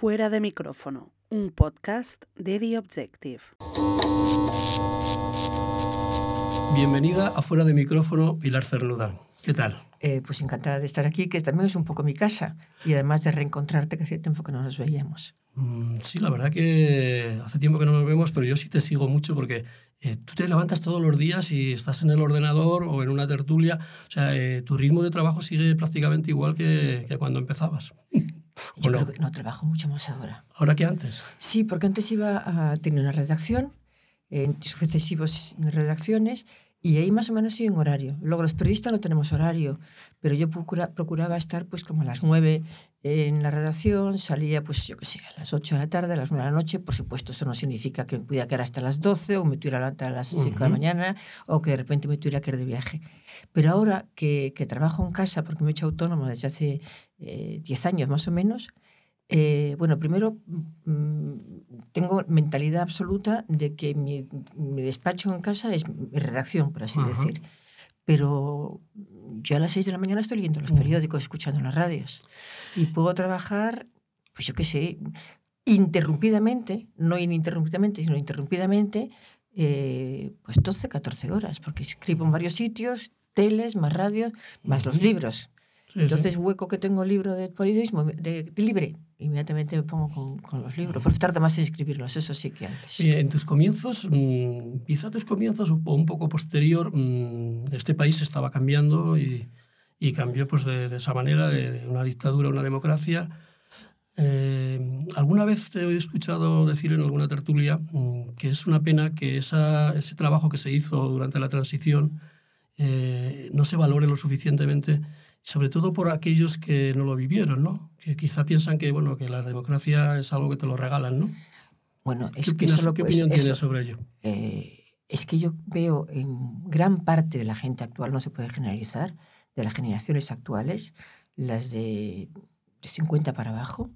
Fuera de micrófono, un podcast de The Objective. Bienvenida a Fuera de micrófono, Pilar Cernuda. ¿Qué tal? Eh, pues encantada de estar aquí, que también es un poco mi casa, y además de reencontrarte, que hace tiempo que no nos veíamos. Mm, sí, la verdad que hace tiempo que no nos vemos, pero yo sí te sigo mucho porque eh, tú te levantas todos los días y estás en el ordenador o en una tertulia. O sea, eh, tu ritmo de trabajo sigue prácticamente igual que, que cuando empezabas. Yo no? creo que no trabajo mucho más ahora. ¿Ahora que antes? Sí, porque antes iba a tener una redacción, en sucesivas redacciones, y ahí más o menos sí en horario. Luego los periodistas no tenemos horario, pero yo procura, procuraba estar pues como a las nueve en la redacción, salía pues yo qué sé, a las ocho de la tarde, a las nueve de la noche. Por supuesto, eso no significa que me pudiera quedar hasta las doce o me tuviera levantar a las cinco de la mañana o que de repente me tuviera que ir de viaje. Pero ahora que, que trabajo en casa, porque me he hecho autónomo desde hace eh, diez años más o menos, eh, bueno, primero mmm, tengo mentalidad absoluta de que mi, mi, despacho en casa es mi redacción, por así uh -huh. decir. Pero yo a las 6 de la mañana estoy leyendo los periódicos, escuchando las radios. Y puedo trabajar, pues yo qué sé, interrumpidamente, no ininterrumpidamente, sino interrumpidamente, eh, pues 12, 14 horas, porque escribo en varios sitios, teles, más radios, más uh -huh. los libros. Sí, Entonces, sí. hueco que tengo libro de periodismo de, de libre, inmediatamente me pongo con, con, los libros. Pero tarda más en escribirlos, eso sí que antes. Y en tus comienzos, mmm, quizá tus comienzos o un poco posterior, mmm, este país estaba cambiando y, y cambió pues de, de esa manera, de, una dictadura a una democracia. Eh, alguna vez te he escuchado decir en alguna tertulia mmm, que es una pena que esa, ese trabajo que se hizo durante la transición eh, no se valore lo suficientemente sobre todo por aquellos que no lo vivieron, ¿no? Que quizá piensan que, bueno, que la democracia es algo que te lo regalan, ¿no? Bueno, es ¿Qué, que solo, ¿qué pues, opinión eso, tienes sobre ello? Eh, es que yo veo en gran parte de la gente actual, no se puede generalizar, de las generaciones actuales, las de, de 50 para abajo,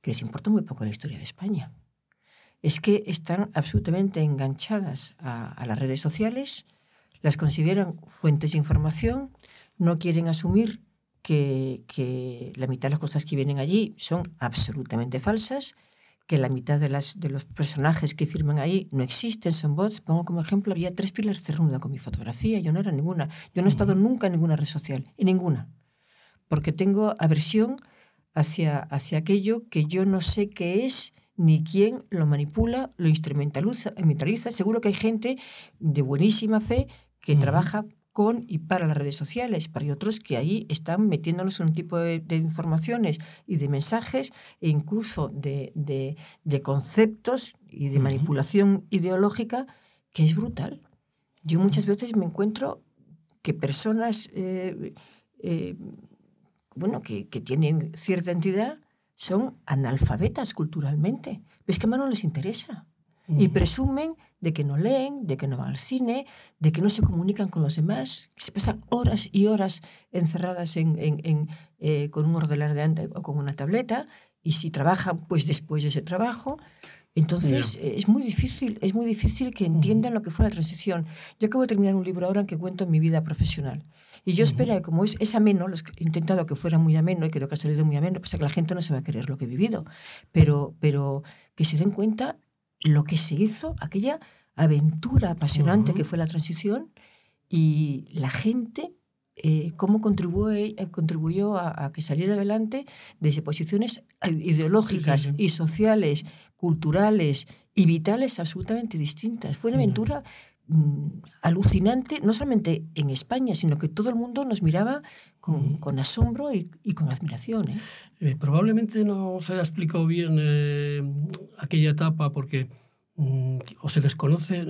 que les importa muy poco la historia de España. Es que están absolutamente enganchadas a, a las redes sociales, las consideran fuentes de información, no quieren asumir que, que, la mitad de las cosas que vienen allí son absolutamente falsas, que la mitad de, las, de los personajes que firman ahí no existen, son bots. Pongo como ejemplo, había tres pilas cernuda con mi fotografía, yo no era ninguna. Yo no he estado nunca en ninguna red social, en ninguna, porque tengo aversión hacia, hacia aquello que yo no sé qué es, ni quién lo manipula, lo instrumentaliza. instrumentaliza. Seguro que hay gente de buenísima fe que uh -huh. trabaja con y para las redes sociales, pero hay otros que ahí están metiéndonos en un tipo de, de informaciones y de mensajes e incluso de, de, de conceptos y de uh -huh. manipulación ideológica que es brutal. Yo muchas veces me encuentro que personas eh, eh, bueno, que, que, tienen cierta entidad son analfabetas culturalmente, pero es que más no les interesa. Uh -huh. Y presumen de que no leen, de que no van al cine, de que no se comunican con los demás, que se pasan horas y horas encerradas en, en, en, eh, con un ordenador o con una tableta, y si trabajan, pues después de ese trabajo. Entonces yeah. es muy difícil, es muy difícil que entiendan uh -huh. lo que fue la transición. Yo acabo de terminar un libro ahora en que cuento mi vida profesional. Y yo uh -huh. espero que como es, es ameno, los, he intentado que fuera muy ameno y creo que ha salido muy ameno, pues que la gente no se va a creer lo que he vivido, pero, pero que se den cuenta lo que se hizo, aquella aventura apasionante uh -huh. que fue la transición y la gente, eh, cómo contribuyó, eh, contribuyó a, a, que saliera adelante desde posiciones ideológicas sí, sí, sí. y sociales, culturales y vitales absolutamente distintas. Fue una aventura mm, alucinante, no solamente en España, sino que todo el mundo nos miraba con, con asombro y, y, con admiración. ¿eh? Eh, probablemente no se haya explicado bien eh, aquella etapa porque mm, o se desconoce,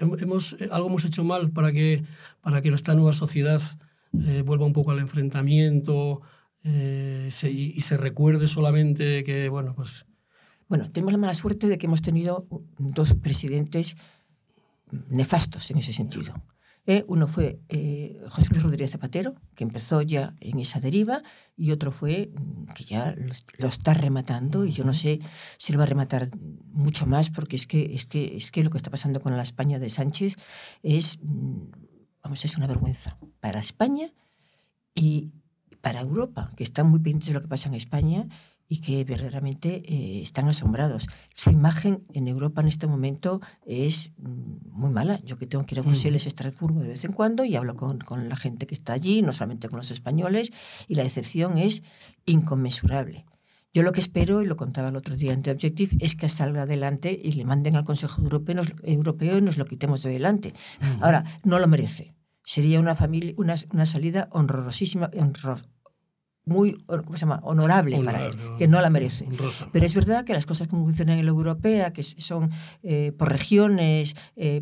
hemos, algo hemos hecho mal para que, para que esta nueva sociedad eh, vuelva un poco al enfrentamiento eh, se, y, y, se recuerde solamente que, bueno, pues... Bueno, tenemos la mala suerte de que hemos tenido dos presidentes nefastos en ese sentido. Eh, uno fue eh, José Luis Rodríguez Zapatero, que empezó ya en esa deriva, y otro fue mm, que ya lo, está rematando, y yo no sé si lo va a rematar mucho más, porque es que, es que, es que lo que está pasando con la España de Sánchez es, mm, vamos, es una vergüenza para España y para Europa, que están muy pendientes de lo que pasa en España, y que verdaderamente eh, están asombrados. Su imagen en Europa en este momento es mm, muy mala. Yo que tengo que ir a Bruselas, Estrasburgo de vez en cuando y hablo con, con, la gente que está allí, no solamente con los españoles, y la decepción es inconmensurable. Yo lo que espero, y lo contaba el otro día en The Objective, es que salga adelante y le manden al Consejo Europeo, nos, Europeo y nos lo quitemos de delante. Ahora, no lo merece. Sería una, familia, una, una salida honrosísima, honor, muy ¿cómo se llama? honorable, honorable para él, que no la merece. Pero es verdad que las cosas como funcionan en la europea, que son eh, por regiones, eh,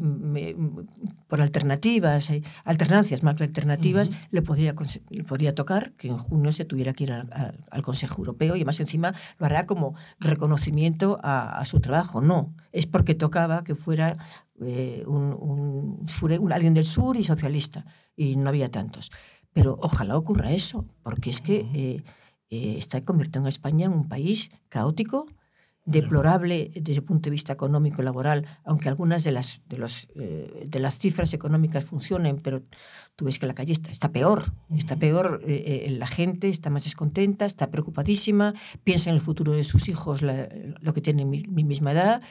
por alternativas, eh, alternancias más que alternativas, uh -huh. le, podría, le podría tocar que en junio se tuviera que ir al, al, al, Consejo Europeo y además encima lo hará como reconocimiento a, a su trabajo. No, es porque tocaba que fuera eh, un, un, un, alguien del sur y socialista, y no había tantos. Pero ojalá ocurra eso, porque es que eh, eh, está convirtiendo a España en un país caótico, deplorable desde el punto de vista económico y laboral, aunque algunas de las, de, los, eh, de las cifras económicas funcionen, pero tú ves que la calle está, está peor, está peor, eh, la gente está más descontenta, está preocupadísima, piensa en el futuro de sus hijos, la, lo que tienen mi, mi misma edad,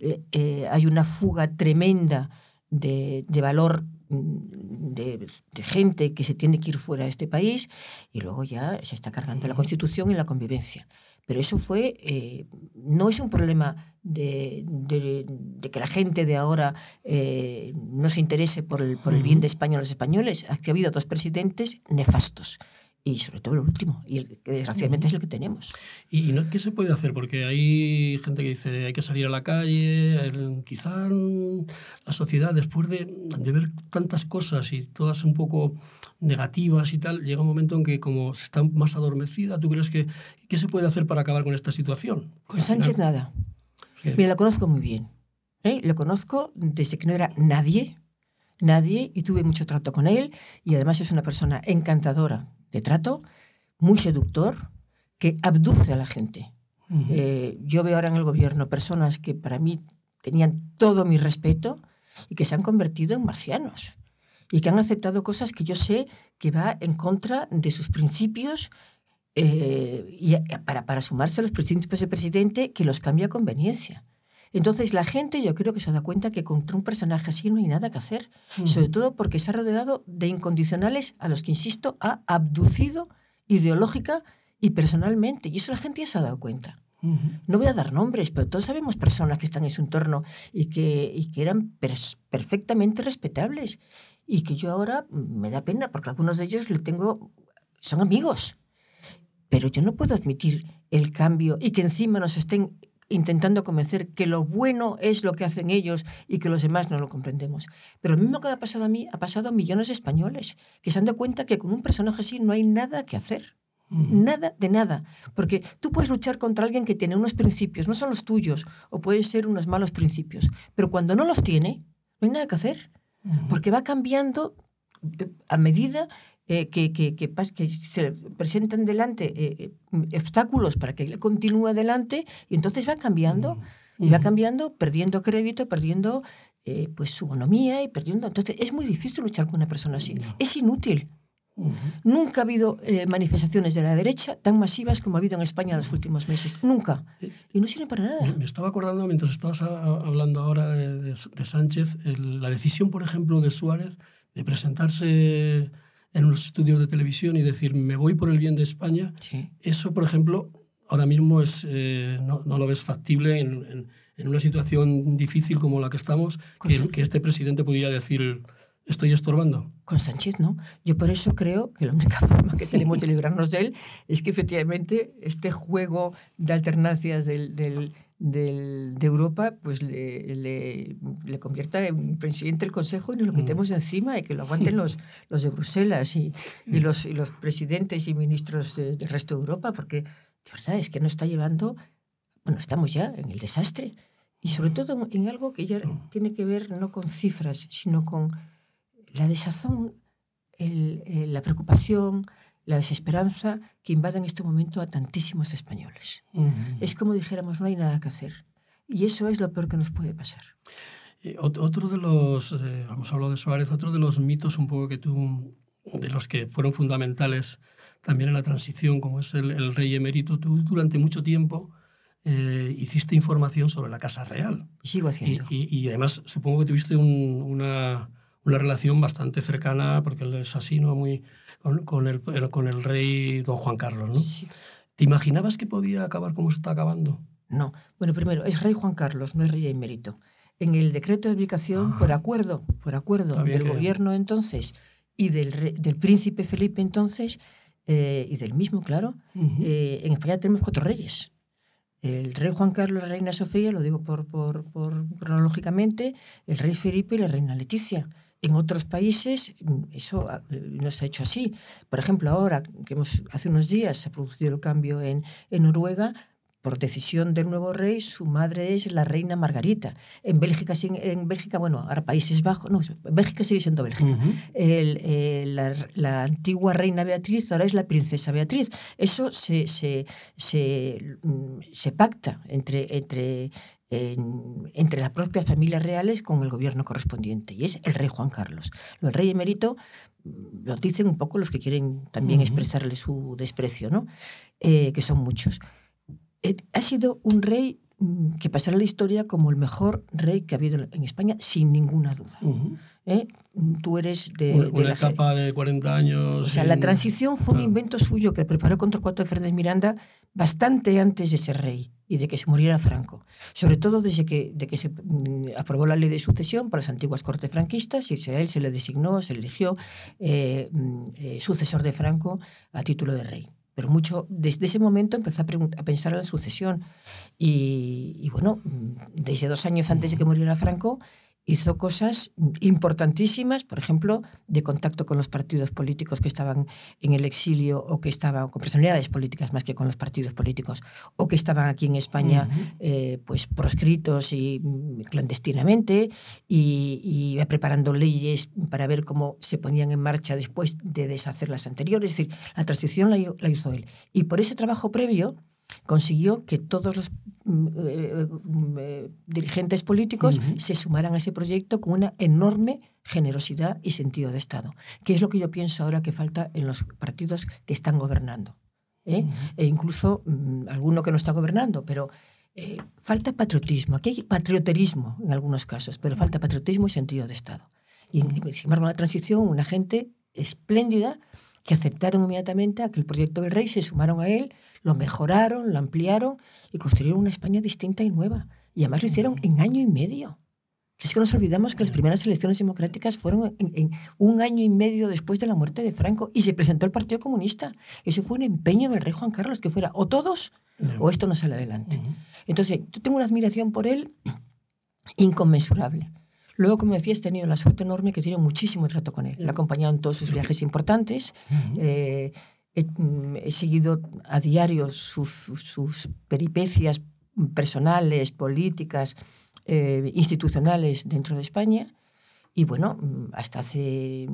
eh, hay una fuga tremenda de, de valor de, de, gente que se tiene que ir fuera de este país y luego ya se está cargando la Constitución y la convivencia. Pero eso fue, eh, no es un problema de, de, de, que la gente de ahora eh, no se interese por el, por el bien de España a los españoles. Aquí ha habido dos presidentes nefastos y sobre todo el último, y el que desgraciadamente es el que tenemos. ¿Y no, qué se puede hacer? Porque hay gente que dice hay que salir a la calle, el, quizá la sociedad después de, de, ver tantas cosas y todas un poco negativas y tal, llega un momento en que como está más adormecida, ¿tú crees que qué se puede hacer para acabar con esta situación? Con Sánchez nada. Sí. Mira, lo conozco muy bien. ¿eh? Lo conozco desde que no era nadie, nadie, y tuve mucho trato con él, y además es una persona encantadora, de trato, muy seductor, que abduce a la gente. Uh -huh. eh, yo veo ahora en el gobierno personas que para mí tenían todo mi respeto y que se han convertido en marcianos y que han aceptado cosas que yo sé que va en contra de sus principios eh, y para, para sumarse a los principios del presidente que los cambia a conveniencia. Entonces la gente yo creo que se da cuenta que contra un personaje así no hay nada que hacer, -huh. sobre todo porque se ha rodeado de incondicionales a los que, insisto, ha abducido ideológica y personalmente. Y eso la gente ya se ha dado cuenta. Uh -huh. No voy a dar nombres, pero todos sabemos personas que están en su entorno y que, y que eran perfectamente respetables. Y que yo ahora me da pena porque algunos de ellos le tengo, son amigos. Pero yo no puedo admitir el cambio y que encima nos estén intentando convencer que lo bueno es lo que hacen ellos y que los demás no lo comprendemos. Pero lo mismo que ha pasado a mí, ha pasado a millones de españoles que se han dado cuenta que con un personaje así no hay nada que hacer. Mm. Nada de nada. Porque tú puedes luchar contra alguien que tiene unos principios, no son los tuyos, o pueden ser unos malos principios. Pero cuando no los tiene, no hay nada que hacer. Mm. Porque va cambiando eh, a medida eh, que, que, que, que, se presentan delante eh, obstáculos para que él continúe adelante y entonces va cambiando mm. y va cambiando, perdiendo crédito, perdiendo eh, pues su bonomía y perdiendo. Entonces es muy difícil luchar con una persona así. Es inútil. Uh -huh. Nunca ha habido eh, manifestaciones de la derecha tan masivas como ha habido en España en los últimos meses. Nunca. Y no sirven para nada. Me estaba acordando mientras estabas hablando ahora de, de, de Sánchez, el, la decisión, por ejemplo, de Suárez de presentarse en unos estudios de televisión y decir, me voy por el bien de España, sí. eso, por ejemplo, ahora mismo es, eh, no, no, lo ves factible en, en, en, una situación difícil como la que estamos, que, que, este presidente pudiera decir, estoy estorbando. Con Sánchez, ¿no? Yo por eso creo que la única forma que tenemos de librarnos de él es que efectivamente este juego de alternancias del, del del, de Europa pues le, le, le, convierta en presidente del Consejo y nos lo quitemos mm. encima y que lo aguanten los, los de Bruselas y, y, los, y los presidentes y ministros de, del resto de Europa, porque de verdad es que nos está llevando, bueno, estamos ya en el desastre. Y sobre todo en, algo que ya tiene que ver no con cifras, sino con la desazón, el, el, la preocupación, la desesperanza que invade en este momento a tantísimos españoles. Uh -huh. Es como dijéramos, no hay nada que hacer. Y eso es lo peor que nos puede pasar. Eh, otro de los, eh, hemos hablado de Suárez, otro de los mitos un poco que tú de los que fueron fundamentales también en la transición, como es el, el rey emérito, tú durante mucho tiempo eh, hiciste información sobre la Casa Real. Sigo haciendo. Y, y, y además supongo que tuviste un, una, una, relación bastante cercana, porque él es así, ¿no? Muy, con, con, el, con el rey don Juan Carlos, ¿no? Sí. ¿Te imaginabas que podía acabar como se está acabando? No. Bueno, primero, es rey Juan Carlos, no es rey emérito. En el decreto de ubicación, ah. por acuerdo, por acuerdo del que... gobierno entonces y del, rey, del príncipe Felipe entonces, eh, y del mismo, claro, uh -huh. eh, en España tenemos cuatro reyes. El rey Juan Carlos, la reina Sofía, lo digo por, por, por cronológicamente, el rey Felipe y la reina Leticia. En otros países eso no se ha hecho así. Por ejemplo, ahora que hemos, hace unos días se ha producido el cambio en, en Noruega, por decisión del nuevo rey, su madre es la reina Margarita. En Bélgica, en Bélgica bueno, ahora Países Bajos, no, Bélgica sigue siendo Bélgica. Uh -huh. el, el, la, la, antigua reina Beatriz ahora es la princesa Beatriz. Eso se, se, se, se pacta entre, entre, en, entre las propias familias reales con el gobierno correspondiente, y es el rey Juan Carlos. El rey emérito lo dicen un poco los que quieren también uh -huh. expresarle su desprecio, ¿no? Eh, que son muchos. Eh, ha sido un rey mm, que pasará a la historia como el mejor rey que ha habido en España, sin ninguna duda. Uh -huh. ¿Eh? Tú eres de... Una, de una etapa de 40 años... O sea, sin... la transición fue claro. un invento suyo que preparó contra Cuatro de Fernández Miranda bastante antes de ser rey y de que se muriera Franco. Sobre todo desde que, de que se mm, aprobó la ley de sucesión para las antiguas cortes franquistas y a él se le designó, se le eligió eh, mm, eh, sucesor de Franco a título de rey pero mucho desde ese momento empezó a, a pensar en la sucesión. Y, y, bueno, desde dos años antes de que muriera Franco, hizo cosas importantísimas, por ejemplo, de contacto con los partidos políticos que estaban en el exilio o que estaban con personalidades políticas más que con los partidos políticos o que estaban aquí en España uh -huh. eh, pues proscritos y mm, clandestinamente y, y, preparando leyes para ver cómo se ponían en marcha después de deshacer las anteriores. Es decir, la transición la, la hizo él. Y por ese trabajo previo, consiguió que todos los eh, eh, dirigentes políticos uh -huh. se sumaran a ese proyecto con una enorme generosidad y sentido de Estado, que es lo que yo pienso ahora que falta en los partidos que están gobernando. ¿eh? Uh -huh. E incluso mm, alguno que no está gobernando, pero eh, falta patriotismo. Aquí hay patrioterismo en algunos casos, pero falta patriotismo y sentido de Estado. Y, uh -huh. sin embargo, en la transición, una gente espléndida que aceptaron inmediatamente a que el proyecto del rey se sumaron a él, lo mejoraron, lo ampliaron y construyeron una España distinta y nueva. Y además lo hicieron en año y medio. Es que nos olvidamos que las primeras elecciones democráticas fueron en, en, un año y medio después de la muerte de Franco y se presentó el Partido Comunista. Eso fue un empeño del rey Juan Carlos, que fuera o todos no. o esto no sale adelante. Uh -huh. Entonces, yo tengo una admiración por él inconmensurable. Luego, como decías, he tenido la suerte enorme que he tenido muchísimo trato con él. Le he acompañado en todos sus viajes importantes. Eh, he, mm, he, seguido a diario sus, sus peripecias personales, políticas, eh, institucionales dentro de España. Y bueno, mm, hasta hace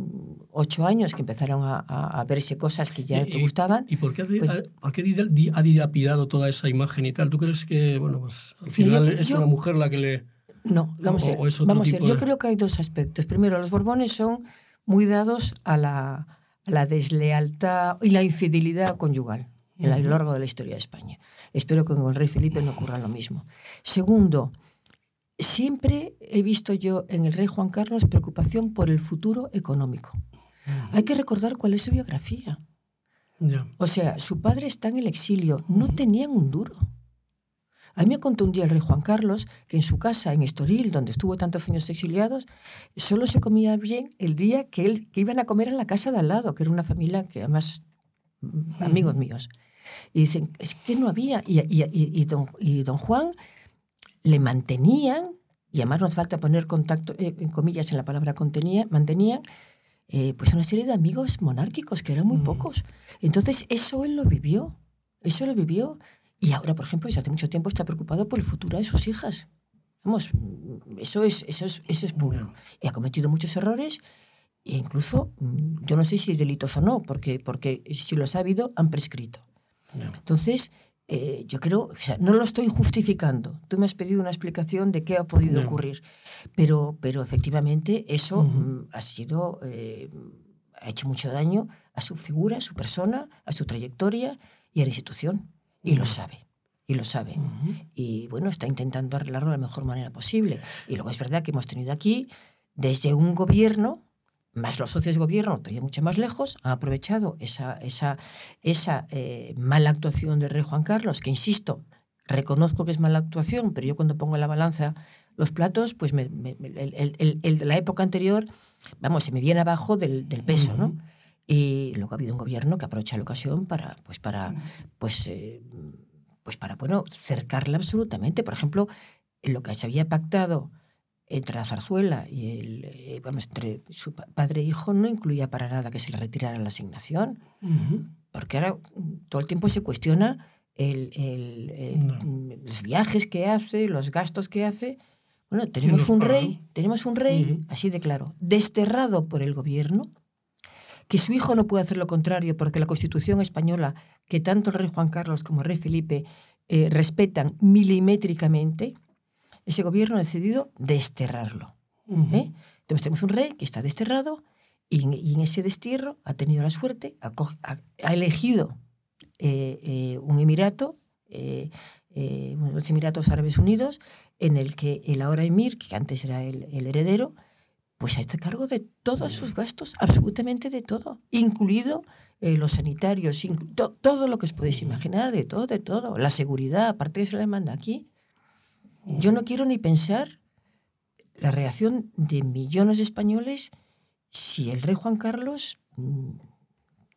ocho años que empezaron a, a, a verse cosas que ya ¿Y, te gustaban. ¿Y por qué, ha, pues, por qué ha dilapidado toda esa imagen y tal? ¿Tú crees que, bueno, pues al final yo, es yo, una mujer la que le no, vamos a ver. Vamos a ver. Yo creo que hay dos aspectos. Primero, los Borbones son muy dados a la, la deslealtad y la infidelidad conyugal a lo largo de la historia de España. Espero que con el rey Felipe no ocurra lo mismo. Segundo, siempre he visto yo en el rey Juan Carlos preocupación por el futuro económico. Hay que recordar cuál es su biografía. O sea, su padre está en el exilio, no tenían un duro. A mí me contó un día el rey Juan Carlos que en su casa, en Estoril, donde estuvo tantos años exiliados, solo se comía bien el día que, él, que iban a comer en la casa de al lado, que era una familia que además, amigos míos. Y dicen, es que no había. Y, y, y, y don, don, Juan le mantenían, y además no hace falta poner contacto, eh, en comillas, en la palabra contenía, mantenían, eh, pues una serie de amigos monárquicos, que eran muy mm. pocos. Entonces, eso él lo vivió. Eso lo vivió. Y ahora, por ejemplo, desde hace mucho tiempo está preocupado por el futuro de sus hijas. Vamos, eso es, eso es, eso es público. Y ha cometido muchos errores e incluso, mm, yo no sé si delitos o no, porque, porque si los ha habido, han prescrito. No. Entonces, eh, yo creo, o sea, no lo estoy justificando. Tú me has pedido una explicación de qué ha podido no. ocurrir, pero, pero efectivamente eso uh -huh. ha sido... Eh, ha hecho mucho daño a su figura, a su persona, a su trayectoria y a la institución. Y lo sabe. Y lo sabe. Y bueno, está intentando arreglarlo de la mejor manera posible. Y luego es verdad que hemos tenido aquí, desde un gobierno, más los socios de gobierno, todavía mucho más lejos, han aprovechado esa, esa, esa eh, mala actuación del rey Juan Carlos, que insisto, reconozco que es mala actuación, pero yo cuando pongo en la balanza los platos, pues el, el, de la época anterior, vamos, se me viene abajo del, del peso, ¿no? Y luego ha habido un gobierno que aprovecha la ocasión para, pues, para, pues, eh, pues para, bueno, cercarla absolutamente. Por ejemplo, lo que se había pactado entre la zarzuela y el, eh, vamos, entre su padre e hijo no incluía para nada que se le retirara la asignación. Porque ahora todo el tiempo se cuestiona el, el, los viajes que hace, los gastos que hace. Bueno, tenemos un rey, tenemos un rey, así de claro, desterrado por el gobierno, que su hijo no puede hacer lo contrario porque la Constitución española, que tanto el rey Juan Carlos como el rey Felipe eh, respetan milimétricamente, ese gobierno ha decidido desterrarlo. ¿eh? Entonces tenemos un rey que está desterrado y, en ese destierro ha tenido la suerte, ha, elegido eh, un emirato, los Emiratos Árabes Unidos, en el que el ahora emir, que antes era el, el heredero, pues a este cargo de todos sus gastos, absolutamente de todo, incluido eh, los sanitarios, todo lo que os podéis imaginar, de todo, de todo. La seguridad, aparte de se le manda aquí. Yo no quiero ni pensar la reacción de millones de españoles si el rey Juan Carlos, mm,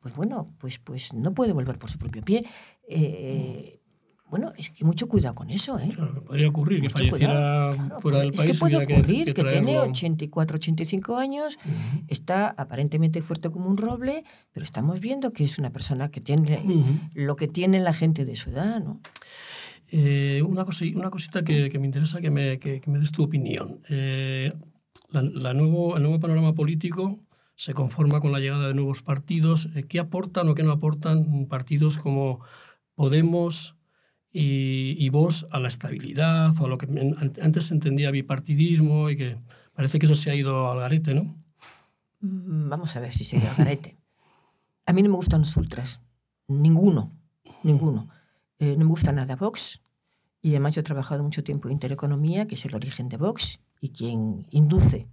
pues bueno, pues, pues no puede volver por su propio pie. Eh, bueno, es que mucho cuidado con eso, ¿eh? Claro, podría ocurrir que falleciera fuera del país. Es que puede ocurrir que, tiene 84, 85 años, está aparentemente fuerte como un roble, pero estamos viendo que es una persona que tiene lo que tiene la gente de su edad, ¿no? Eh, una, cosa, una cosita que, que me interesa que me, que, me des tu opinión. Eh, la, nuevo, el nuevo panorama político se conforma con la llegada de nuevos partidos. Eh, ¿Qué aportan o qué no aportan partidos como Podemos, y, vos a la estabilidad o a lo que antes se entendía bipartidismo y que parece que eso se ha ido al garete, ¿no? Mm, vamos a ver si se ha ido al garete. A mí no me gustan los ultras, ninguno, ninguno. Eh, no me gusta nada Vox y además yo he trabajado mucho tiempo en Intereconomía, que es el origen de Vox y quien induce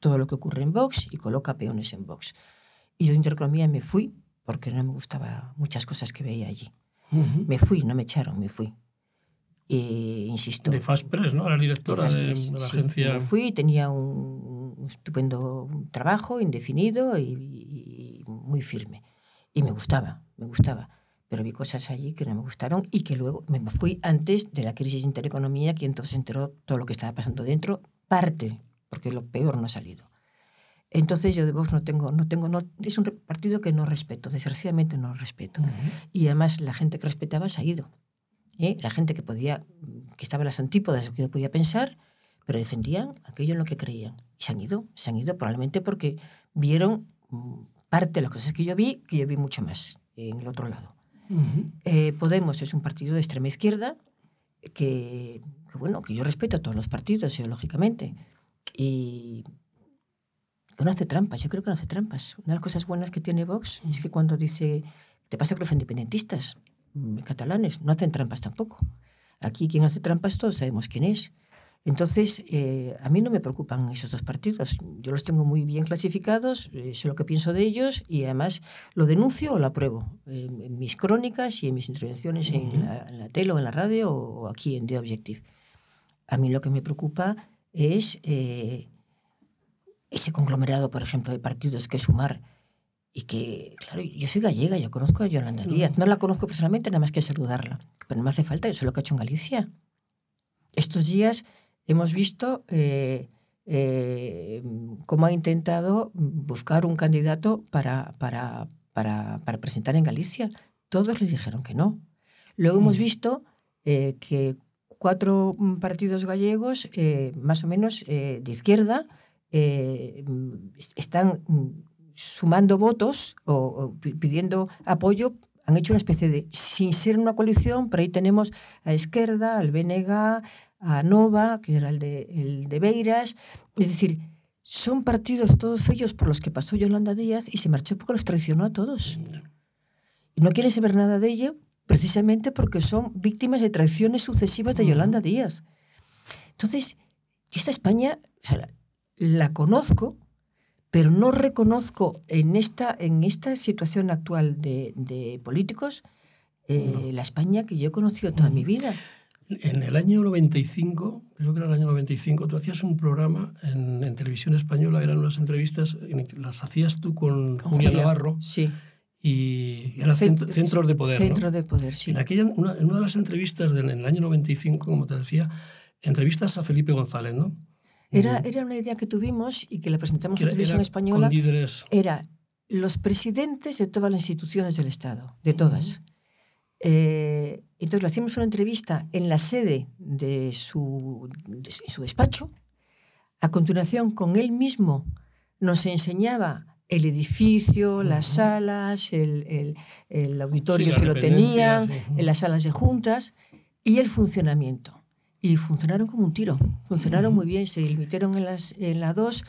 todo lo que ocurre en Vox y coloca peones en Vox. Y yo de Intereconomía me fui porque no me gustaban muchas cosas que veía allí. Me fui, no me echaron, me fui. E, insisto. De Fast Press, ¿no? La directora de, de, la agencia. Me fui, tenía un, estupendo trabajo indefinido y, y, muy firme. Y me gustaba, me gustaba. Pero vi cosas allí que no me gustaron y que luego me fui antes de la crisis de intereconomía, que entonces enteró todo lo que estaba pasando dentro, parte, porque lo peor no ha salido. Entonces yo de Vox no tengo, no tengo, no, es un partido que no respeto, desgraciadamente no respeto. Y además la gente que respetaba se ha ido. ¿eh? La gente que podía, que estaba en las antípodas que yo podía pensar, pero defendían aquello en lo que creían. Y se han ido, se han ido probablemente porque vieron mm, parte de las cosas que yo vi, que yo vi mucho más en el otro lado. Eh, Podemos es un partido de extrema izquierda que, que, bueno, que yo respeto a todos los partidos, ideológicamente. Y no hace trampas, yo creo que no hace trampas. Una de las cosas buenas que tiene Vox es que cuando dice, te pasa con los independentistas mm, catalanes, no hacen trampas tampoco. Aquí quien hace trampas todos sabemos quién es. Entonces, eh, a mí no me preocupan esos dos partidos. Yo los tengo muy bien clasificados, eh, sé lo que pienso de ellos y además lo denuncio o lo apruebo en mis crónicas y en mis intervenciones en, la, tele o en la radio o aquí en The Objective. A mí lo que me preocupa es eh, ese conglomerado, por ejemplo, de partidos que sumar y que, claro, yo soy gallega, yo conozco a Yolanda Díaz, no la conozco personalmente, nada más que saludarla, pero no me hace falta, eso es lo que ha hecho en Galicia. Estos días hemos visto eh, eh, cómo ha intentado buscar un candidato para, para, para, para, presentar en Galicia. Todos le dijeron que no. Luego hemos mm. visto eh, que cuatro partidos gallegos, más o menos de izquierda, eh, están sumando votos o, pidiendo apoyo, han hecho una especie de, sin ser una coalición, pero ahí tenemos a Esquerda, al BNG, a Nova, que era el de, el de Beiras, es decir, son partidos todos ellos por los que pasó Yolanda Díaz y se marchó porque los traicionó a todos. Y no quieren saber nada de ello precisamente porque son víctimas de traiciones sucesivas de Yolanda Díaz. Entonces, esta España la, conozco, pero no reconozco en esta, en esta situación actual de, políticos eh, la España que yo he conocido toda mi vida. En el año 95, creo que era el año 95, tú hacías un programa en, televisión española, eran unas entrevistas, las hacías tú con, Julia Navarro. Sí. Y era centros de poder. Centro de poder, sí. En, aquella, una, en una de las entrevistas del, en el año 95, como te decía, entrevistas a Felipe González, ¿no? Era, era una idea que tuvimos y que la presentamos en televisión española. Era los presidentes de todas las instituciones del Estado, de todas. Eh, entonces le hacíamos una entrevista en la sede de su, su despacho. A continuación, con él mismo nos enseñaba el edificio, las salas, el, el, auditorio si lo tenían, en las salas de juntas y el funcionamiento. Y funcionaron como un tiro, funcionaron muy bien, se limitaron en, las, en la dos.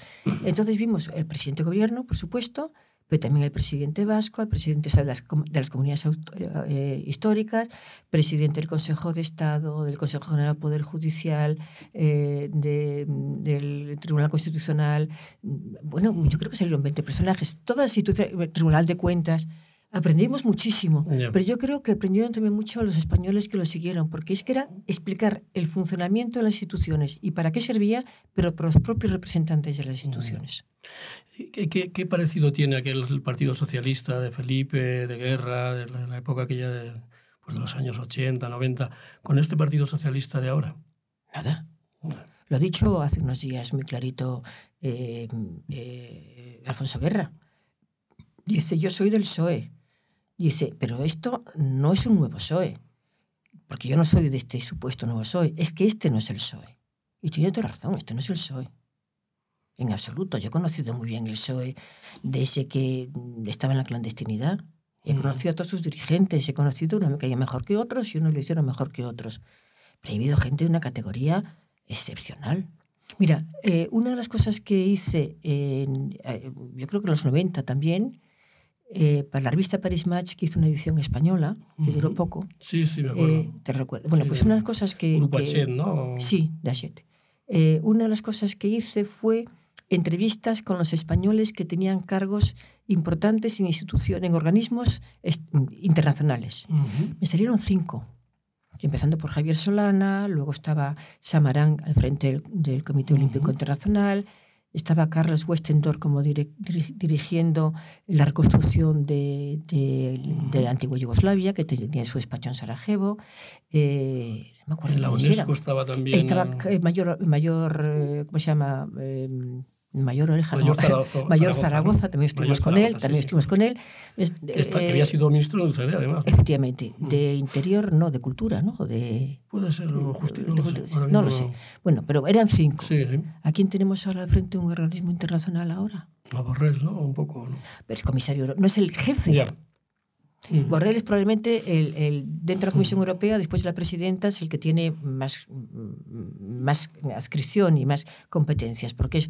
Entonces vimos el presidente de gobierno, por supuesto, pero también el presidente vasco, el presidente de las, de las comunidades eh, históricas, presidente del Consejo de Estado, del Consejo General del Poder Judicial, eh, del Tribunal Constitucional. Bueno, yo creo que salieron 20 personajes, todas las instituciones, el Tribunal de Cuentas. Aprendimos muchísimo, pero yo creo que aprendieron también mucho los españoles que lo siguieron, porque es que era explicar el funcionamiento de las instituciones y para qué servía, pero por los propios representantes de las instituciones. ¿Qué, qué, parecido tiene aquel Partido Socialista de Felipe, de Guerra, de la, época aquella de, pues de los años 80, 90, con este Partido Socialista de ahora? Nada. Lo ha dicho hace unos días muy clarito eh, eh, Alfonso Guerra. Dice, yo soy del PSOE. Dice, pero esto no es un nuevo PSOE, porque yo no soy de este supuesto nuevo PSOE, es que este no es el PSOE. Y tiene toda razón, este no es el PSOE en absoluto. Yo he conocido muy bien el PSOE desde que estaba en la clandestinidad. He conocido a todos sus dirigentes, he conocido uno me caía mejor que otros y uno lo hicieron mejor que otros. Pero he habido gente de una categoría excepcional. Mira, eh, una de las cosas que hice, en, eh, yo creo que en los 90 también, eh, para la revista Paris Match, que hizo una edición española, que duró poco. Sí, sí, me acuerdo. te recuerdo. Bueno, pues una de las cosas que... Grupo que, ¿no? Sí, de Hachette. una de las cosas que hice fue entrevistas con los españoles que tenían cargos importantes en instituciones, en organismos internacionales. Me salieron cinco, empezando por Javier Solana, luego estaba Samarán al frente del, Comité Olímpico Internacional, estaba Carlos Westendorf como dirigiendo la reconstrucción de, de, la antigua Yugoslavia, que tenía su despacho en Sarajevo. Eh, en la UNESCO estaba también. Estaba eh, mayor, mayor eh, ¿cómo se llama? Mayor Oreja, Mayor, Zaragoza, Mayor Zaragoza, también estuvimos con él, también estuvimos con él. que había sido ministro de UCD, además. Efectivamente, de Interior, no, de Cultura, ¿no? De, Puede ser, o justicia, no, lo sé, no lo sé. Bueno, pero eran cinco. Sí, sí. ¿A quién tenemos ahora al frente un organismo internacional ahora? A Borrell, ¿no? Un poco, ¿no? Pero es comisario, no es el jefe. Ya. Mm. Borrell es probablemente el, el, dentro de la Comisión Europea, después de la presidenta, es el que tiene más, más adscripción y más competencias, porque es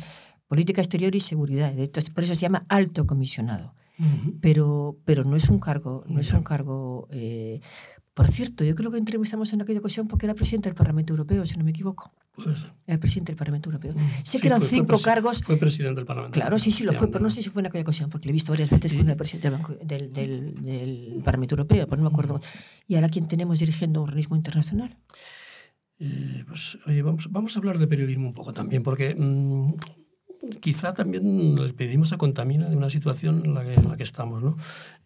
política exterior y seguridad. Entonces, por eso se llama alto comisionado. pero, pero no es un cargo, no es un cargo. Eh, por cierto, yo creo que entrevistamos en aquella ocasión porque era presidente del Parlamento Europeo, si no me equivoco. Puede ser. Era presidente del Parlamento Europeo. Sé que eran cinco cargos. Fue presidente del Parlamento. Claro, sí, sí lo fue, pero no sé si fue en aquella ocasión, porque le he visto varias veces cuando era presidente del, del, del, Parlamento Europeo, pero no me acuerdo. ¿Y ahora quién tenemos dirigiendo un organismo internacional? Eh, pues, oye, vamos, vamos a hablar de periodismo un poco también, porque mm, quizá también el periodismo se contamina de una situación en la que, en la que estamos. ¿no?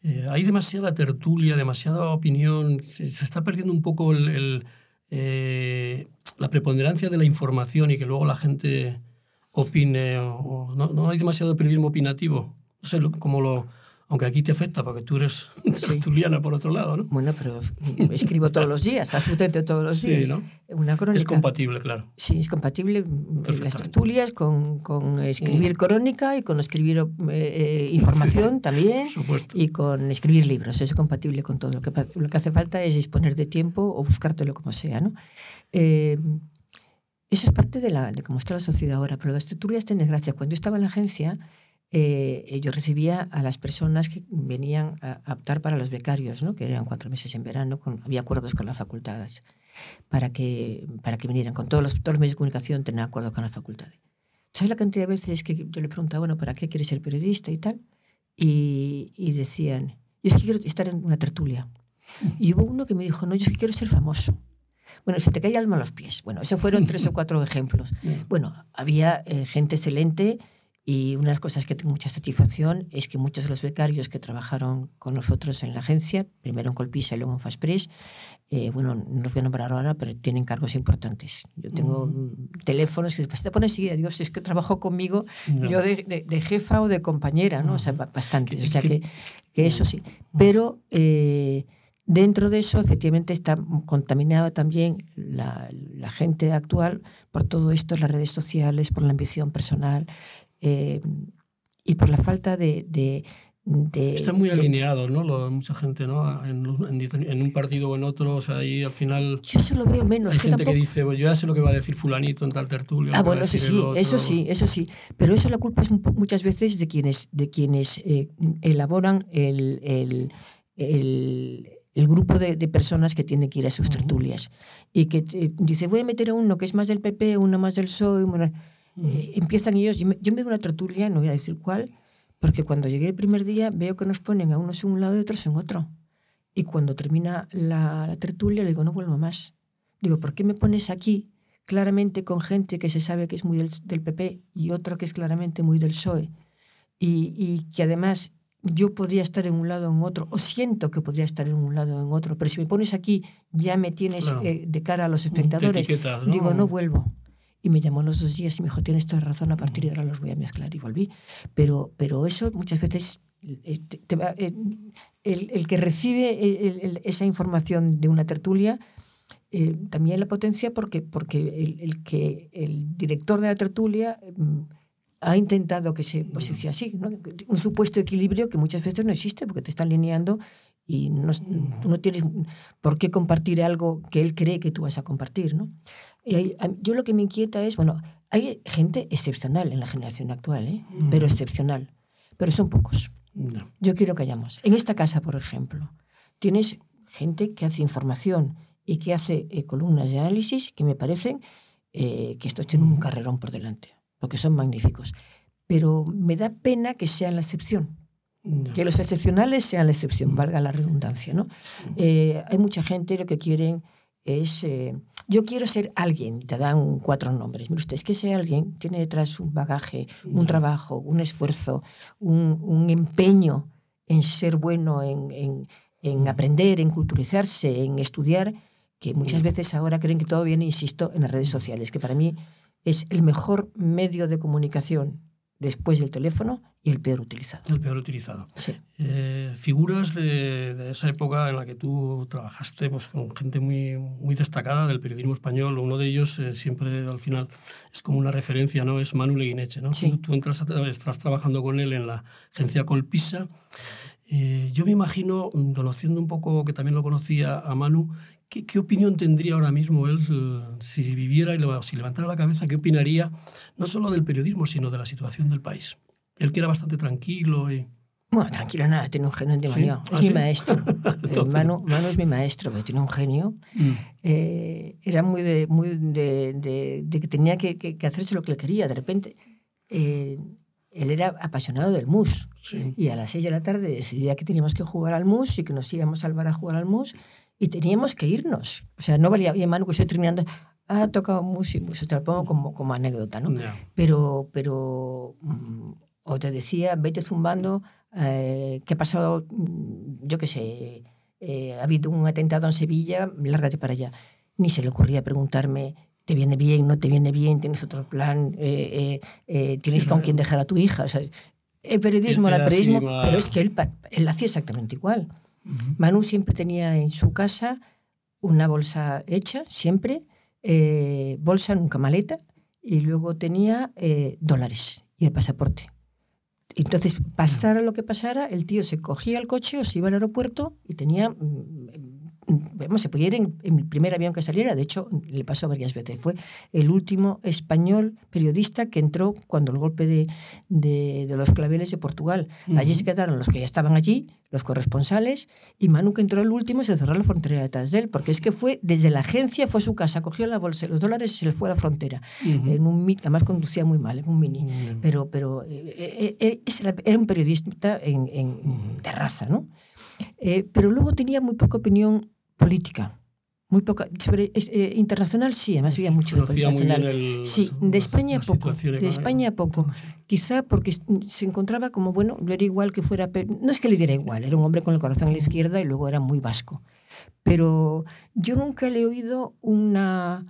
Eh, hay demasiada tertulia, demasiada opinión, se, está perdiendo un poco el, eh, la preponderancia de la información y que luego la gente opine. O, no, no, hay demasiado periodismo opinativo. No sé cómo lo, aunque aquí te afecta porque tú eres tertuliana por otro lado, ¿no? Bueno, pero escribo todos los días, absolutamente todos los días. Sí, ¿no? Una crónica. Es compatible, claro. Sí, es compatible las tertulias con, con escribir mm. crónica y con escribir eh, eh, información también. Y con escribir libros. Es compatible con todo. Lo que, lo que hace falta es disponer de tiempo o buscártelo como sea, ¿no? Eh, Eso es parte de, la, de cómo está la sociedad ahora, pero las tertulias tienen gracia. Cuando yo estaba en la agencia, eh, yo recibía a las personas que venían a optar para los becarios, ¿no? que eran cuatro meses en verano, con, había acuerdos con las facultades para que, para que vinieran. Con todos los, todos los medios de comunicación tenían acuerdos con las facultades. ¿Sabes la cantidad de veces que yo le preguntaba, bueno, ¿para qué quieres ser periodista y tal? Y, y decían, yo es que quiero estar en una tertulia. Y hubo uno que me dijo, no, yo es que quiero ser famoso. Bueno, se te cae el alma a los pies. Bueno, esos fueron tres o cuatro ejemplos. Bueno, había eh, gente excelente y una de las cosas que tengo mucha satisfacción es que muchos de los becarios que trabajaron con nosotros en la agencia, primero en Colpisa y luego en Faspress, eh, bueno, no los voy a nombrar ahora, pero tienen cargos importantes. Yo tengo mm. teléfonos que después te pones y digo, si es que trabajo conmigo, yo de, de, jefa o de compañera, ¿no? O sea, bastantes. O sea, que, que eso sí. Pero eh, dentro de eso, efectivamente, está contaminado también la, la gente actual por todo esto, las redes sociales, por la ambición personal. Eh, y por la falta de... de, de Está muy alineado, ¿no? Lo, mucha gente, ¿no? En, en, en, un partido o en otro, o sea, ahí al final... Yo se lo veo menos. Hay gente que dice, pues yo ya sé lo que va a decir fulanito en tal tertulio. Ah, bueno, eso sí, eso sí, eso sí. Pero eso la culpa es muchas veces de quienes, de quienes eh, elaboran el, el, el, el grupo de, de, personas que tienen que ir a sus tertulias. Y que te, dice, voy a meter a uno que es más del PP, uno más del PSOE... Eh, empiezan ellos, yo me, yo me veo una tertulia, no voy a decir cuál, porque cuando llegué el primer día veo que nos ponen a unos en un lado y otros en otro. Y cuando termina la, la tertulia le digo, no vuelvo más. Digo, ¿por qué me pones aquí claramente con gente que se sabe que es muy del, del PP y otro que es claramente muy del PSOE? Y, y, que además yo podría estar en un lado o en otro, o siento que podría estar en un lado o en otro, pero si me pones aquí ya me tienes claro. eh, de cara a los espectadores, ¿no? digo, no vuelvo. Y me llamó los dos días y me dijo, tienes toda razón, a partir de ahora los voy a mezclar y volví. Pero, pero eso muchas veces, eh, te, te va, eh, el, el, que recibe el, el, esa información de una tertulia, eh, también la potencia porque, porque el, el, que el director de la tertulia mm, ha intentado que se posicione así, ¿no? un supuesto equilibrio que muchas veces no existe porque te están lineando y no, tú no tienes por qué compartir algo que él cree que tú vas a compartir. ¿no? Y hay, yo lo que me inquieta es, bueno, hay gente excepcional en la generación actual, ¿eh? Mm. pero excepcional, pero son pocos. No. Yo quiero que hayamos. En esta casa, por ejemplo, tienes gente que hace información y que hace eh, columnas de análisis que me parecen eh, que estos tienen un carrerón por delante, porque son magníficos. Pero me da pena que sean la excepción. No. Que los excepcionales sean la excepción, valga la redundancia. ¿no? Eh, hay mucha gente lo que quieren es, eh, yo quiero ser alguien, te dan cuatro nombres. Mire usted, es que ese alguien tiene detrás un bagaje, un no. trabajo, un esfuerzo, un, un, empeño en ser bueno, en, en, en, aprender, en culturizarse, en estudiar, que muchas veces ahora creen que todo viene, insisto, en las redes sociales, que para mí es el mejor medio de comunicación después del teléfono y el peor utilizado. El peor utilizado. Sí. Eh, figuras de, de, esa época en la que tú trabajaste pues, con gente muy, muy destacada del periodismo español. Uno de ellos eh, siempre al final es como una referencia, ¿no? Es Manu Leguineche, ¿no? Sí. Tú, tú entras, estás trabajando con él en la agencia Colpisa. Eh, yo me imagino, conociendo un poco, que también lo conocía a Manu, ¿Qué, ¿Qué, opinión tendría ahora mismo él si viviera y si levantara la cabeza? ¿Qué opinaría no solo del periodismo, sino de la situación del país? Él que era bastante tranquilo y... Bueno, tranquilo nada, tiene un genio endemoniado. ¿Sí? ¿Ah, es sí? mi maestro. Entonces... Manu, Manu, es mi maestro, pero tiene un genio. Mm. Eh, era muy de, muy de, de, de que tenía que, que, que, hacerse lo que él quería. De repente, eh, él era apasionado del mus. Sí. Y a las seis de la tarde decidía que teníamos que jugar al mus y que nos íbamos a salvar a jugar al mus y teníamos que irnos. O sea, no valía, oye, Manu, que estoy terminando, ha tocado música, o te lo pongo como, como anécdota, ¿no? Yeah. Pero, pero, mm, o te decía, vete zumbando, eh, ¿qué ha pasado? Mm, yo qué sé, eh, ha habido un atentado en Sevilla, lárgate para allá. Ni se le ocurría preguntarme, ¿te viene bien, no te viene bien, tienes otro plan, eh, eh tienes sí, con quién dejar a tu hija? O sea, el periodismo era, era periodismo, así, pero es que él, él hacía exactamente igual. Manu siempre tenía en su casa una bolsa hecha, siempre, eh, bolsa, nunca maleta, y luego tenía eh, dólares y el pasaporte. Entonces, pasara lo que pasara, el tío se cogía el coche o se iba al aeropuerto y tenía mm, vamos, se podía ir en, en, el primer avión que saliera, de hecho, le pasó varias veces. Fue el último español periodista que entró cuando el golpe de, de, de los claveles de Portugal. Uh -huh. Allí se quedaron los que ya estaban allí, los corresponsales, y Manu, que entró el último, se cerró la frontera detrás de él, porque es que fue desde la agencia, fue a su casa, cogió la bolsa, los dólares y se le fue a la frontera. Uh -huh. en un, además conducía muy mal, en un mini. Uh -huh. Pero, pero eh, eh, era un periodista en, en, de raza, ¿no? Eh, pero luego tenía muy poca opinión política. Muy poca. Sobre eh, internacional sí, además había mucho internacional. El, sí, de España poco. De España poco. Quizá porque se encontraba como, bueno, le era igual que fuera. No es que le diera igual, era un hombre con el corazón a la izquierda y luego era muy vasco. Pero yo nunca le he oído una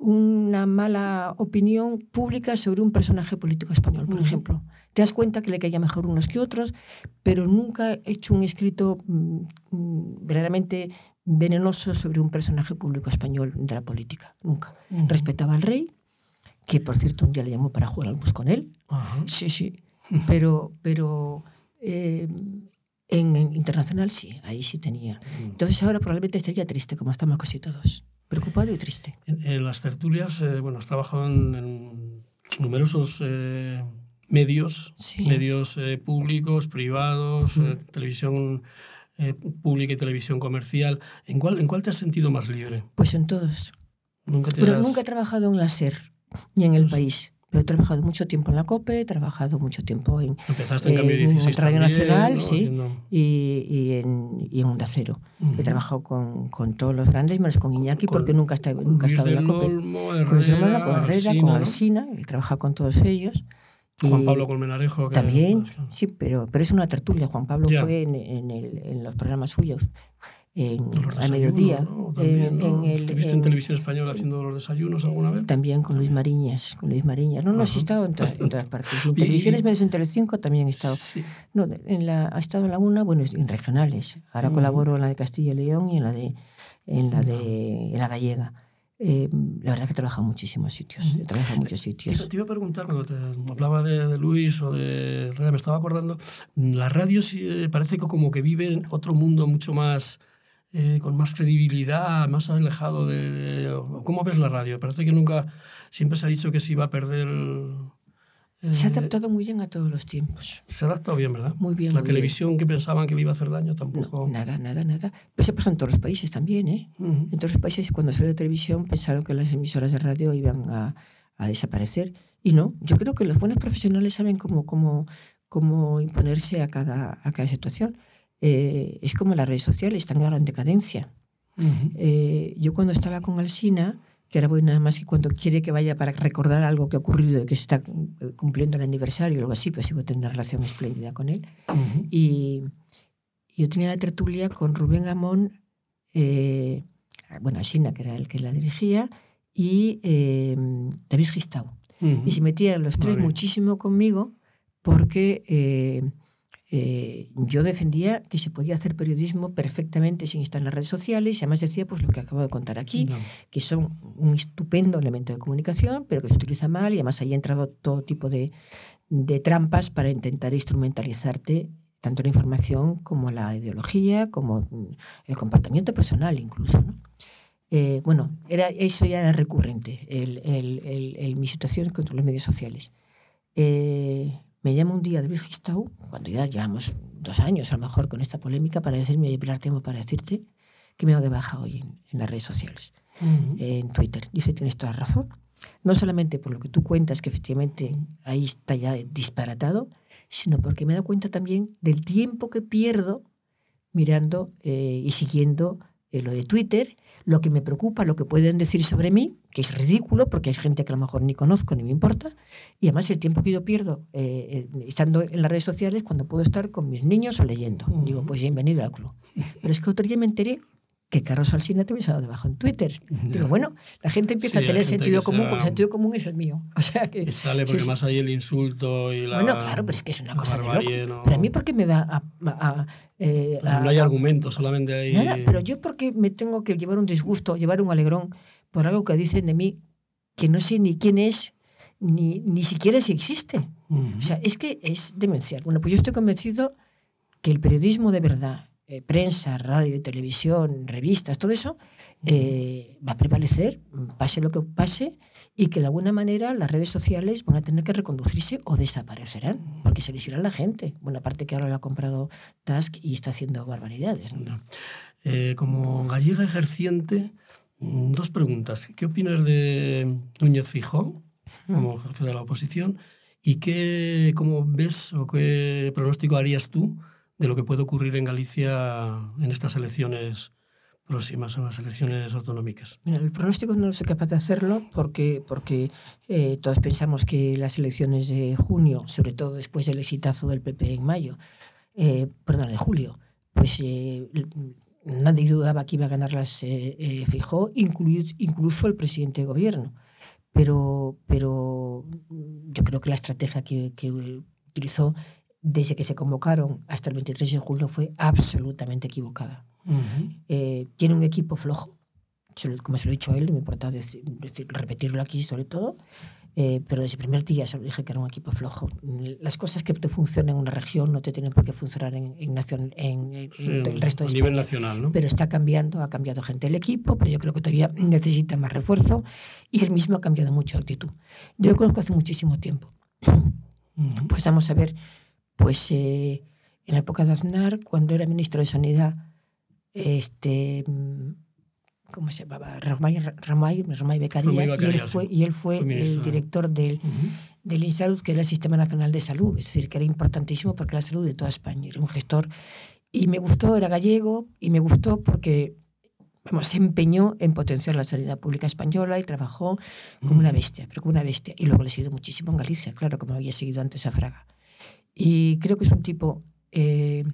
una mala opinión pública sobre un personaje político español, por uh -huh. ejemplo. Te das cuenta que le caía mejor unos que otros, pero nunca he hecho un escrito mm, verdaderamente venenoso sobre un personaje público español de la política. Nunca. Uh -huh. Respetaba al rey, que por cierto un día le llamó para jugar al bus con él. Uh -huh. Sí, sí. Pero, pero eh, en, en, internacional sí, ahí sí tenía. Entonces ahora probablemente estaría triste, como estamos casi todos. Preocupado y triste. En, en las tertulias, eh, bueno, has trabajado en, en numerosos eh, medios, sí. medios eh, públicos, privados, mm. Televisión pública y televisión comercial. ¿En cuál, ¿En cuál te has sentido más libre? Pues en todos. ¿Nunca te Pero has... nunca he trabajado en la SER ni en el pues... país. Pero he trabajado mucho tiempo en la COPE, he trabajado mucho tiempo en, Empezaste en, cambio 16 en Radio también, Nacional ¿no? sí, Haciendo... y, y, en, y en Onda Cero. Uh -huh. He trabajado con, con, todos los grandes, menos con Iñaki, con, porque nunca, está, nunca he estado en la COPE. Olmo, Herrera, con Herrera, con Alsina, ¿no? he trabajado con todos ellos. Juan Pablo Colmenarejo. Que también, sí, pero, pero es una tertulia. Juan Pablo fue en, en, el, en, los programas suyos en, a mediodía. ¿no? También, ¿no? En el, ¿Estuviste en, televisión española haciendo los desayunos alguna vez? También con Luis Mariñas. Con Luis Mariñas. No, no, sí he estado en, todas, todas partes. En televisiones, menos en Telecinco también he estado. Sí. No, en la, ha estado en la una, bueno, en regionales. Ahora -huh. colaboro en la de Castilla y León y en la de, en la, de, en la gallega. Eh, la verdad que he trabajado en muchísimos sitios. He trabajado en muchos sitios. Te, te iba a preguntar, cuando te hablaba de, de Luis o de me estaba acordando, la radio sí, eh, parece que como que vive en otro mundo mucho más eh, con más credibilidad, más alejado de, de, ¿Cómo ves la radio? Parece que nunca, siempre se ha dicho que se iba a perder... Eh, se ha adaptado muy bien a todos los tiempos. Se ha adaptado bien, ¿verdad? Muy bien. La muy televisión bien. que pensaban que le iba a hacer daño tampoco. No, nada, nada, nada. Pues se pasa en todos los países también, ¿eh? Uh -huh. En todos los países, cuando salió la televisión, pensaron que las emisoras de radio iban a, a desaparecer. Y no, yo creo que los buenos profesionales saben cómo, cómo, cómo imponerse a cada, a cada situación eh, es como las redes sociales, están ahora en decadencia. Uh -huh. eh, yo cuando estaba con Alsina, que ahora voy nada más que cuando quiere que vaya para recordar algo que ha ocurrido, que se está eh, cumpliendo el aniversario o algo así, pues sigo teniendo una relación espléndida con él. Uh -huh. Y yo tenía la tertulia con Rubén Amón, eh, bueno, Alsina, que era el que la dirigía, y eh, David Gistau. Uh -huh. Y se metían los tres vale. muchísimo conmigo porque eh, eh, yo defendía que se podía hacer periodismo perfectamente sin estar en las redes sociales y además decía pues lo que acabo de contar aquí, no. que son un estupendo elemento de comunicación, pero que se utiliza mal y además ahí ha entrado todo tipo de, de trampas para intentar instrumentalizarte tanto la información como la ideología, como el comportamiento personal incluso. ¿no? Eh, bueno, era, eso ya era recurrente, el, el, el, el mi situación contra los medios sociales. Eh, me llama un día David Gistau, cuando ya llevamos dos años a lo mejor con esta polémica, para decirme, Pilar, tengo para decirte que me he dado de baja hoy en, en las redes sociales, uh -huh. en Twitter. Dice, tienes toda razón. No solamente por lo que tú cuentas, que efectivamente ahí está ya disparatado, sino porque me he dado cuenta también del tiempo que pierdo mirando eh, y siguiendo eh, lo de Twitter, lo que me preocupa, lo que pueden decir sobre mí, que es ridículo porque hay gente que a lo mejor ni conozco ni me importa, y además el tiempo que yo pierdo eh, eh, estando en las redes sociales cuando puedo estar con mis niños o leyendo. Uh -huh. Digo, pues bienvenido al club. Pero es que otro día me enteré que Carlos Alsina te había dado debajo en Twitter. Digo, bueno, la gente empieza sí, a tener sentido común, porque el sentido común es el mío. O sea que... que sale porque sí, más hay el insulto y la... Bueno, claro, pero es que es una cosa de loco. No... Pero a mí porque me va a... a, eh, a no hay argumento, solamente hay... Nada, pero yo porque me tengo que llevar un disgusto, llevar un alegrón por algo que dicen de mí que no sé ni quién es, ni, ni siquiera si existe. Uh -huh. O sea, es que es demencial. Bueno, pues yo estoy convencido que el periodismo de verdad, eh, prensa, radio, televisión, revistas, todo eso, eh, va a prevalecer, pase lo que pase, y que de alguna manera las redes sociales van a tener que reconducirse o desaparecerán, porque se les irá la gente. Bueno, aparte que ahora lo ha comprado Tusk y está haciendo barbaridades. ¿no? Eh, como gallega ejerciente, mm, dos preguntas. ¿Qué opinas de Núñez Fijó como Mm. jefe de la oposición? ¿Y qué, cómo ves o qué pronóstico harías tú de lo que puede ocurrir en Galicia en estas elecciones próximas, en las elecciones autonómicas? Mira, el pronóstico no soy capaz de hacerlo porque, porque eh, todos pensamos que las elecciones de junio, sobre todo después del exitazo del PP en mayo, eh, perdón, de julio, pues eh, nadie dudaba que iba a ganarlas eh, eh, Fijó, incluido, incluso el presidente de gobierno. Pero, pero yo creo que la estrategia que, que utilizó desde que se convocaron hasta el 23 de julio fue absolutamente equivocada. Uh -huh. eh, tiene un equipo flojo, como se lo he dicho a él, me importa decir, decir, repetirlo aquí sobre todo, eh, pero desde el primer día se lo dije que era un equipo flojo. Las cosas que te funcionan en una región no te tienen por qué funcionar en, en, nación, en, en sí, el resto de a nivel nacional, ¿no? Pero está cambiando, ha cambiado gente el equipo, pero yo creo que todavía necesita más refuerzo y él mismo ha cambiado mucho de actitud. Yo lo conozco hace muchísimo tiempo. Pues vamos a ver, pues eh, en la época de Aznar, cuando era ministro de Sanidad, este ¿cómo se llamaba? Ramay, Ramay, Ramay Becaría, y él fue, y él fue, fue el director del, uh -huh. del INSALUD, que era el Sistema Nacional de Salud, es decir, que era importantísimo porque era la salud de toda España, era un gestor. Y me gustó, era gallego, y me gustó porque vamos, se empeñó en potenciar la sanidad pública española y trabajó como una bestia, pero como una bestia. Y luego le he seguido muchísimo en Galicia, claro, como había seguido antes a Fraga. Y creo que es un tipo, eh,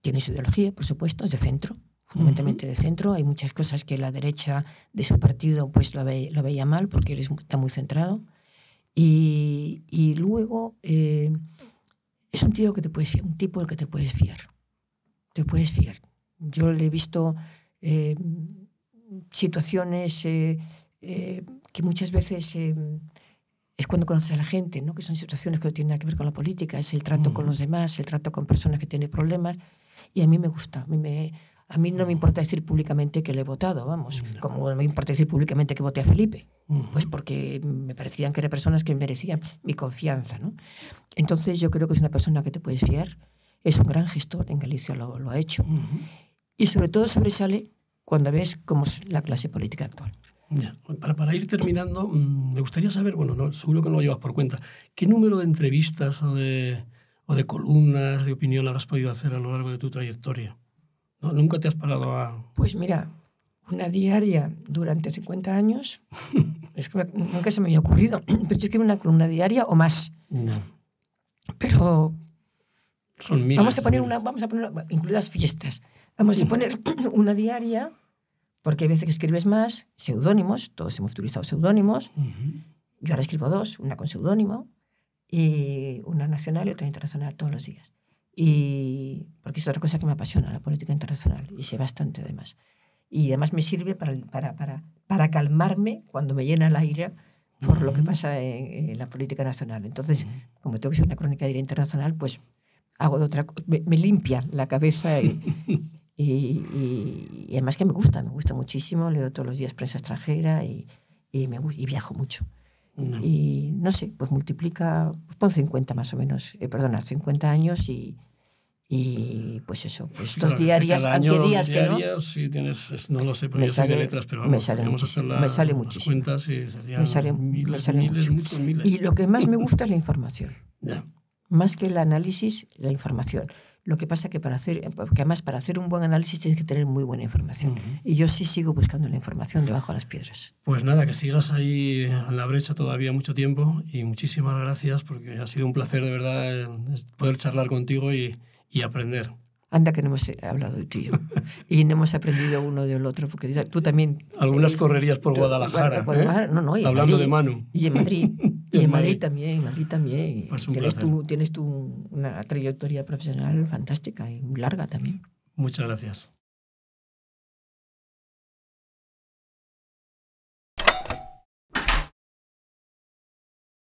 tiene su ideología, por supuesto, es de centro, fundamentalmente uh -huh. de centro. Hay muchas cosas que la derecha de su partido pues lo, ve, lo veía mal porque él está muy centrado. Y, y luego eh, es un tío que te puedes un tipo del que te puedes fiar. Te puedes fiar. Yo le he visto eh, situaciones eh, que muchas veces es cuando conoces a la gente, ¿no? que son situaciones que no tienen nada que ver con la política, es el trato con los demás, el trato con personas que tienen problemas. Y a mí me gusta, a mí me, a mí no me importa decir públicamente que le he votado, vamos, no. como no me importa decir públicamente que voté a Felipe, pues porque me parecían que eran personas que merecían mi confianza, ¿no? Entonces yo creo que es una persona que te puedes fiar, es un gran gestor, en Galicia lo, lo ha hecho, -huh. y sobre todo sobresale cuando ves cómo es la clase política actual. Ya. Para, para, ir terminando, mmm, me gustaría saber, bueno, no, seguro que no lo llevas por cuenta, ¿qué número de entrevistas o de, o de columnas de opinión habrás podido hacer a lo largo de tu trayectoria? ¿No? ¿Nunca te has parado a...? Pues mira, una diaria durante 50 años, es que nunca se me había ocurrido, pero yo escribo una columna diaria o más. No. Pero... Son miles, vamos a poner una, vamos a poner, incluidas fiestas, vamos a poner una diaria, porque hay veces que escribes más, seudónimos, todos hemos utilizado seudónimos, uh -huh. yo ahora escribo dos, una con seudónimo, y una nacional y otra internacional todos los días. Y porque es otra cosa que me apasiona, la política internacional, y sé bastante además. Y además me sirve para, para, para, para calmarme cuando me llena la ira por uh -huh. lo que pasa en, en, la política nacional. Entonces, uh -huh. como tengo que ser una crónica diaria internacional, pues hago de otra me, me limpia la cabeza y, y, y, y, además que me gusta, me gusta muchísimo, leo todos los días prensa extranjera y, y, me, y viajo mucho. No. Y no sé, pues multiplica, pues pon 50 más o menos, eh, perdona, 50 años y, y pues eso, pues claro, dos diarias, aunque días diarias, que no. Sí, tienes, no lo sé, porque me yo sale, soy de letras, pero vamos, me sale, hacer la, me sale muchísimo. cuentas y serían me sale, miles, me sale miles, mucho. muchos miles. Y lo que más me gusta es la información. Ya. Más que el análisis, la información. Lo que pasa que para hacer, porque además para hacer un buen análisis tienes que tener muy buena información. Uh -huh. Y yo sí sigo buscando la información debajo de las piedras. Pues nada, que sigas ahí en la brecha todavía mucho tiempo y muchísimas gracias porque ha sido un placer de verdad poder charlar contigo y, y aprender. Anda que no hemos hablado de ti y no hemos aprendido uno del otro, porque tú también... Algunas eres, correrías por tú, Guadalajara, Guadalajara ¿eh? no, no, Hablando Madrid, de Manu. Y en Madrid. y en Madrid también, Madrid también. Pues tienes, tú, tienes tú una trayectoria profesional fantástica y larga también. Muchas gracias.